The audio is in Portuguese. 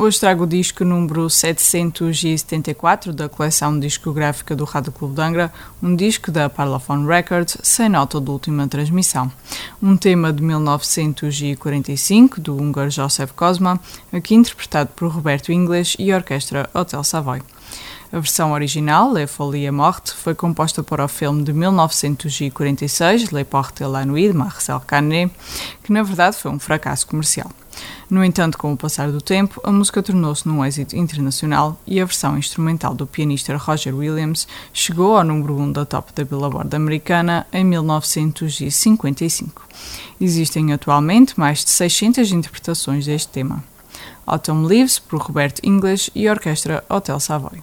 hoje trago o disco número 774 da coleção discográfica do Rádio Clube de Angra, um disco da Parlophone Records, sem nota de última transmissão. Um tema de 1945 do húngaro Joseph Kozma, aqui interpretado por Roberto Inglês e a orquestra Hotel Savoy. A versão original, Le Folie Morte, foi composta para o filme de 1946, Le Porte la Nuit, de Marcel Carnet, que na verdade foi um fracasso comercial. No entanto, com o passar do tempo, a música tornou-se num êxito internacional e a versão instrumental do pianista Roger Williams chegou ao número 1 da top da Billboard americana em 1955. Existem atualmente mais de 600 interpretações deste tema. Autumn Leaves, por Roberto English e a orquestra Hotel Savoy.